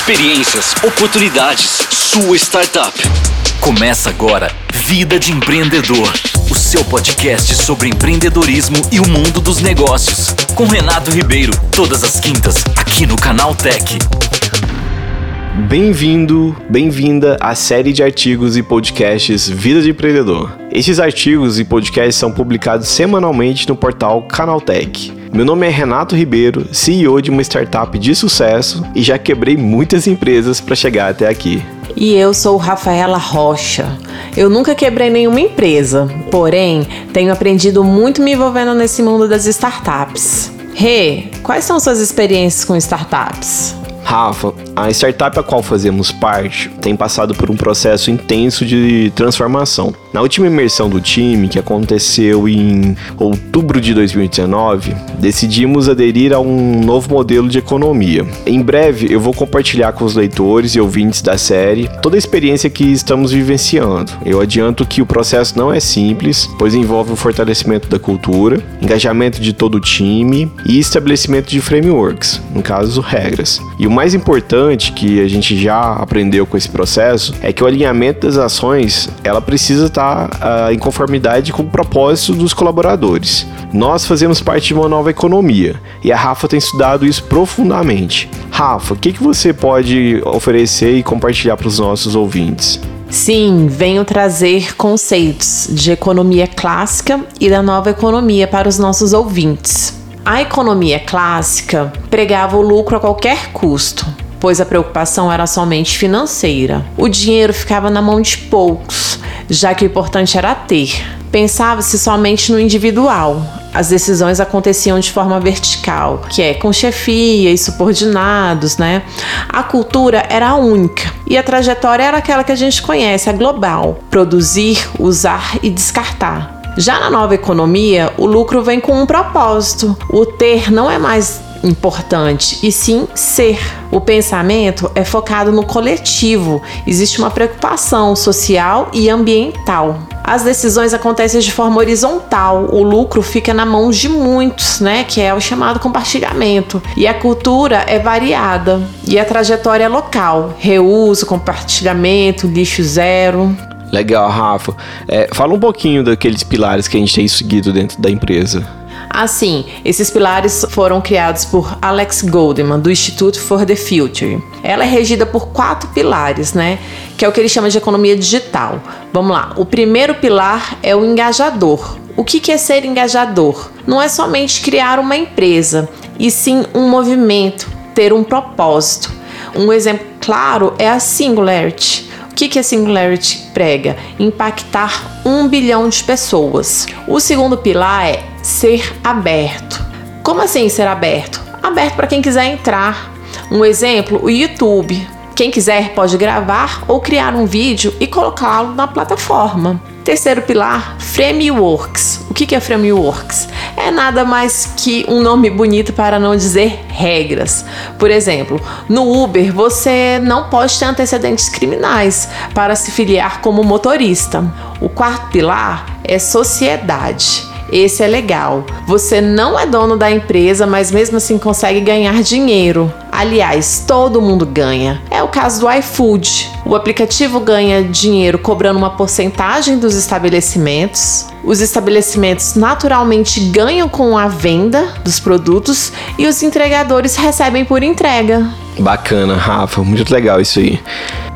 Experiências, oportunidades, sua startup. Começa agora Vida de Empreendedor, o seu podcast sobre empreendedorismo e o mundo dos negócios. Com Renato Ribeiro, todas as quintas, aqui no Canal Tech. Bem-vindo, bem-vinda à série de artigos e podcasts Vida de Empreendedor. Estes artigos e podcasts são publicados semanalmente no portal Canaltech. Meu nome é Renato Ribeiro, CEO de uma startup de sucesso e já quebrei muitas empresas para chegar até aqui. E eu sou Rafaela Rocha. Eu nunca quebrei nenhuma empresa, porém tenho aprendido muito me envolvendo nesse mundo das startups. Rê, quais são suas experiências com startups? Rafa, a startup a qual fazemos parte tem passado por um processo intenso de transformação. Na última imersão do time, que aconteceu em outubro de 2019, decidimos aderir a um novo modelo de economia. Em breve, eu vou compartilhar com os leitores e ouvintes da série toda a experiência que estamos vivenciando. Eu adianto que o processo não é simples, pois envolve o fortalecimento da cultura, engajamento de todo o time e estabelecimento de frameworks, no caso, regras. E o mais importante que a gente já aprendeu com esse processo é que o alinhamento das ações ela precisa estar está uh, em conformidade com o propósito dos colaboradores. Nós fazemos parte de uma nova economia e a Rafa tem estudado isso profundamente. Rafa, o que, que você pode oferecer e compartilhar para os nossos ouvintes? Sim, venho trazer conceitos de economia clássica e da nova economia para os nossos ouvintes. A economia clássica pregava o lucro a qualquer custo, pois a preocupação era somente financeira. O dinheiro ficava na mão de poucos já que o importante era ter. Pensava-se somente no individual. As decisões aconteciam de forma vertical, que é com chefia e subordinados, né? A cultura era única e a trajetória era aquela que a gente conhece, a global: produzir, usar e descartar. Já na nova economia, o lucro vem com um propósito. O ter não é mais importante, e sim ser. O pensamento é focado no coletivo, existe uma preocupação social e ambiental. As decisões acontecem de forma horizontal, o lucro fica na mão de muitos, né, que é o chamado compartilhamento. E a cultura é variada e a trajetória é local, reuso, compartilhamento, lixo zero. Legal, Rafa. É, fala um pouquinho daqueles pilares que a gente tem seguido dentro da empresa. Assim, esses pilares foram criados por Alex Goldman, do Institute for the Future. Ela é regida por quatro pilares, né? Que é o que ele chama de economia digital. Vamos lá. O primeiro pilar é o engajador. O que é ser engajador? Não é somente criar uma empresa, e sim um movimento, ter um propósito. Um exemplo claro é a Singularity. O que, que a Singularity prega? Impactar um bilhão de pessoas. O segundo pilar é ser aberto. Como assim ser aberto? Aberto para quem quiser entrar. Um exemplo, o YouTube. Quem quiser pode gravar ou criar um vídeo e colocá-lo na plataforma. Terceiro pilar, Frameworks. O que é Frameworks? É nada mais que um nome bonito para não dizer regras. Por exemplo, no Uber você não pode ter antecedentes criminais para se filiar como motorista. O quarto pilar é sociedade. Esse é legal. Você não é dono da empresa, mas mesmo assim consegue ganhar dinheiro. Aliás, todo mundo ganha. É o caso do iFood. O aplicativo ganha dinheiro cobrando uma porcentagem dos estabelecimentos. Os estabelecimentos naturalmente ganham com a venda dos produtos e os entregadores recebem por entrega. Bacana, Rafa, muito legal isso aí.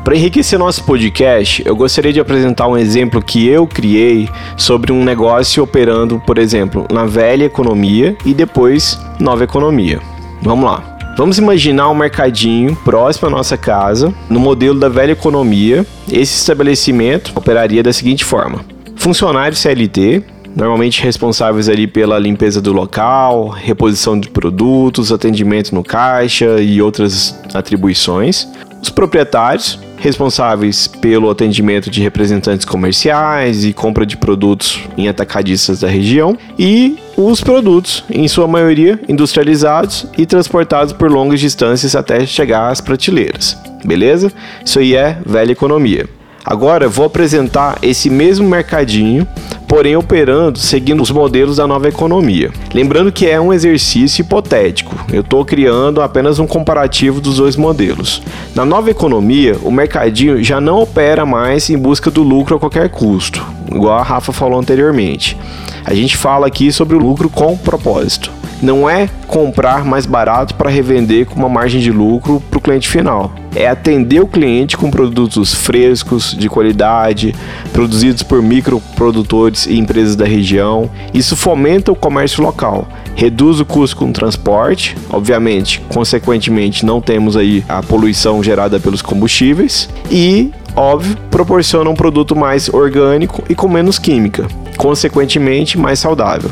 Para enriquecer nosso podcast, eu gostaria de apresentar um exemplo que eu criei sobre um negócio operando, por exemplo, na velha economia e depois nova economia. Vamos lá. Vamos imaginar um mercadinho próximo à nossa casa, no modelo da velha economia. Esse estabelecimento operaria da seguinte forma: funcionários CLT, normalmente responsáveis ali pela limpeza do local, reposição de produtos, atendimento no caixa e outras atribuições. Os proprietários, responsáveis pelo atendimento de representantes comerciais e compra de produtos em atacadistas da região, e os produtos, em sua maioria industrializados e transportados por longas distâncias até chegar às prateleiras. Beleza? Isso aí é velha economia. Agora vou apresentar esse mesmo mercadinho porém operando seguindo os modelos da nova economia. Lembrando que é um exercício hipotético, eu estou criando apenas um comparativo dos dois modelos. Na nova economia, o mercadinho já não opera mais em busca do lucro a qualquer custo, igual a Rafa falou anteriormente. A gente fala aqui sobre o lucro com propósito. Não é comprar mais barato para revender com uma margem de lucro para o cliente final. É atender o cliente com produtos frescos, de qualidade, produzidos por microprodutores e empresas da região. Isso fomenta o comércio local, reduz o custo com o transporte, obviamente, consequentemente não temos aí a poluição gerada pelos combustíveis e óbvio, proporciona um produto mais orgânico e com menos química, consequentemente mais saudável.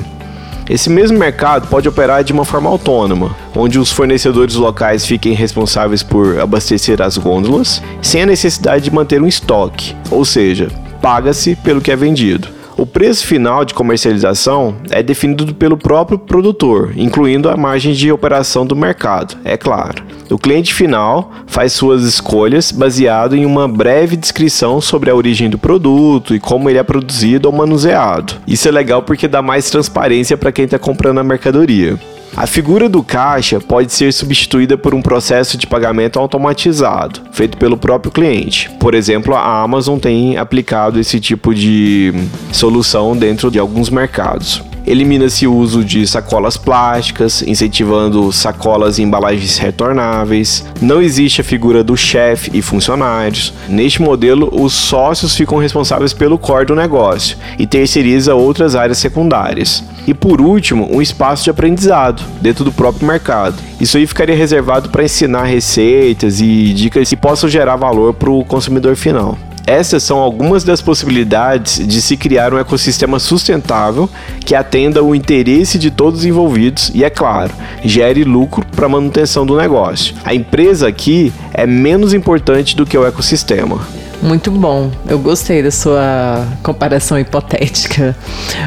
Esse mesmo mercado pode operar de uma forma autônoma, onde os fornecedores locais fiquem responsáveis por abastecer as gôndolas, sem a necessidade de manter um estoque, ou seja, paga-se pelo que é vendido. O preço final de comercialização é definido pelo próprio produtor, incluindo a margem de operação do mercado, é claro. O cliente final faz suas escolhas baseado em uma breve descrição sobre a origem do produto e como ele é produzido ou manuseado. Isso é legal porque dá mais transparência para quem está comprando a mercadoria. A figura do caixa pode ser substituída por um processo de pagamento automatizado, feito pelo próprio cliente. Por exemplo, a Amazon tem aplicado esse tipo de solução dentro de alguns mercados. Elimina-se o uso de sacolas plásticas, incentivando sacolas e embalagens retornáveis. Não existe a figura do chefe e funcionários. Neste modelo, os sócios ficam responsáveis pelo core do negócio e terceiriza outras áreas secundárias. E por último, um espaço de aprendizado dentro do próprio mercado. Isso aí ficaria reservado para ensinar receitas e dicas que possam gerar valor para o consumidor final. Essas são algumas das possibilidades de se criar um ecossistema sustentável que atenda o interesse de todos os envolvidos e, é claro, gere lucro para a manutenção do negócio. A empresa aqui é menos importante do que o ecossistema. Muito bom. Eu gostei da sua comparação hipotética.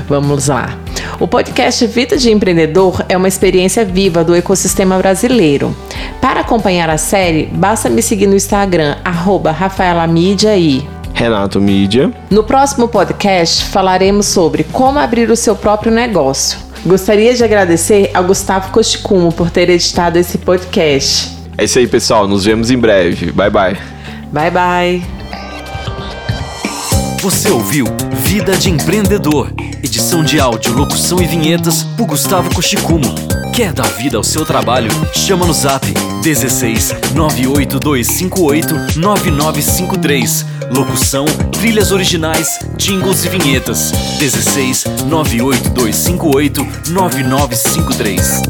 Vamos lá. O podcast Vida de Empreendedor é uma experiência viva do ecossistema brasileiro. Para acompanhar a série, basta me seguir no Instagram, arroba e Renato Mídia. No próximo podcast falaremos sobre como abrir o seu próprio negócio. Gostaria de agradecer ao Gustavo Costicumo por ter editado esse podcast. É isso aí, pessoal. Nos vemos em breve. Bye, bye. Bye, bye. Você ouviu Vida de Empreendedor, edição de áudio, locução e vinhetas por Gustavo Cochicumo. Quer dar vida ao seu trabalho? Chama no zap 16 98258 9953. Locução, trilhas originais, jingles e vinhetas. 16 98258 9953.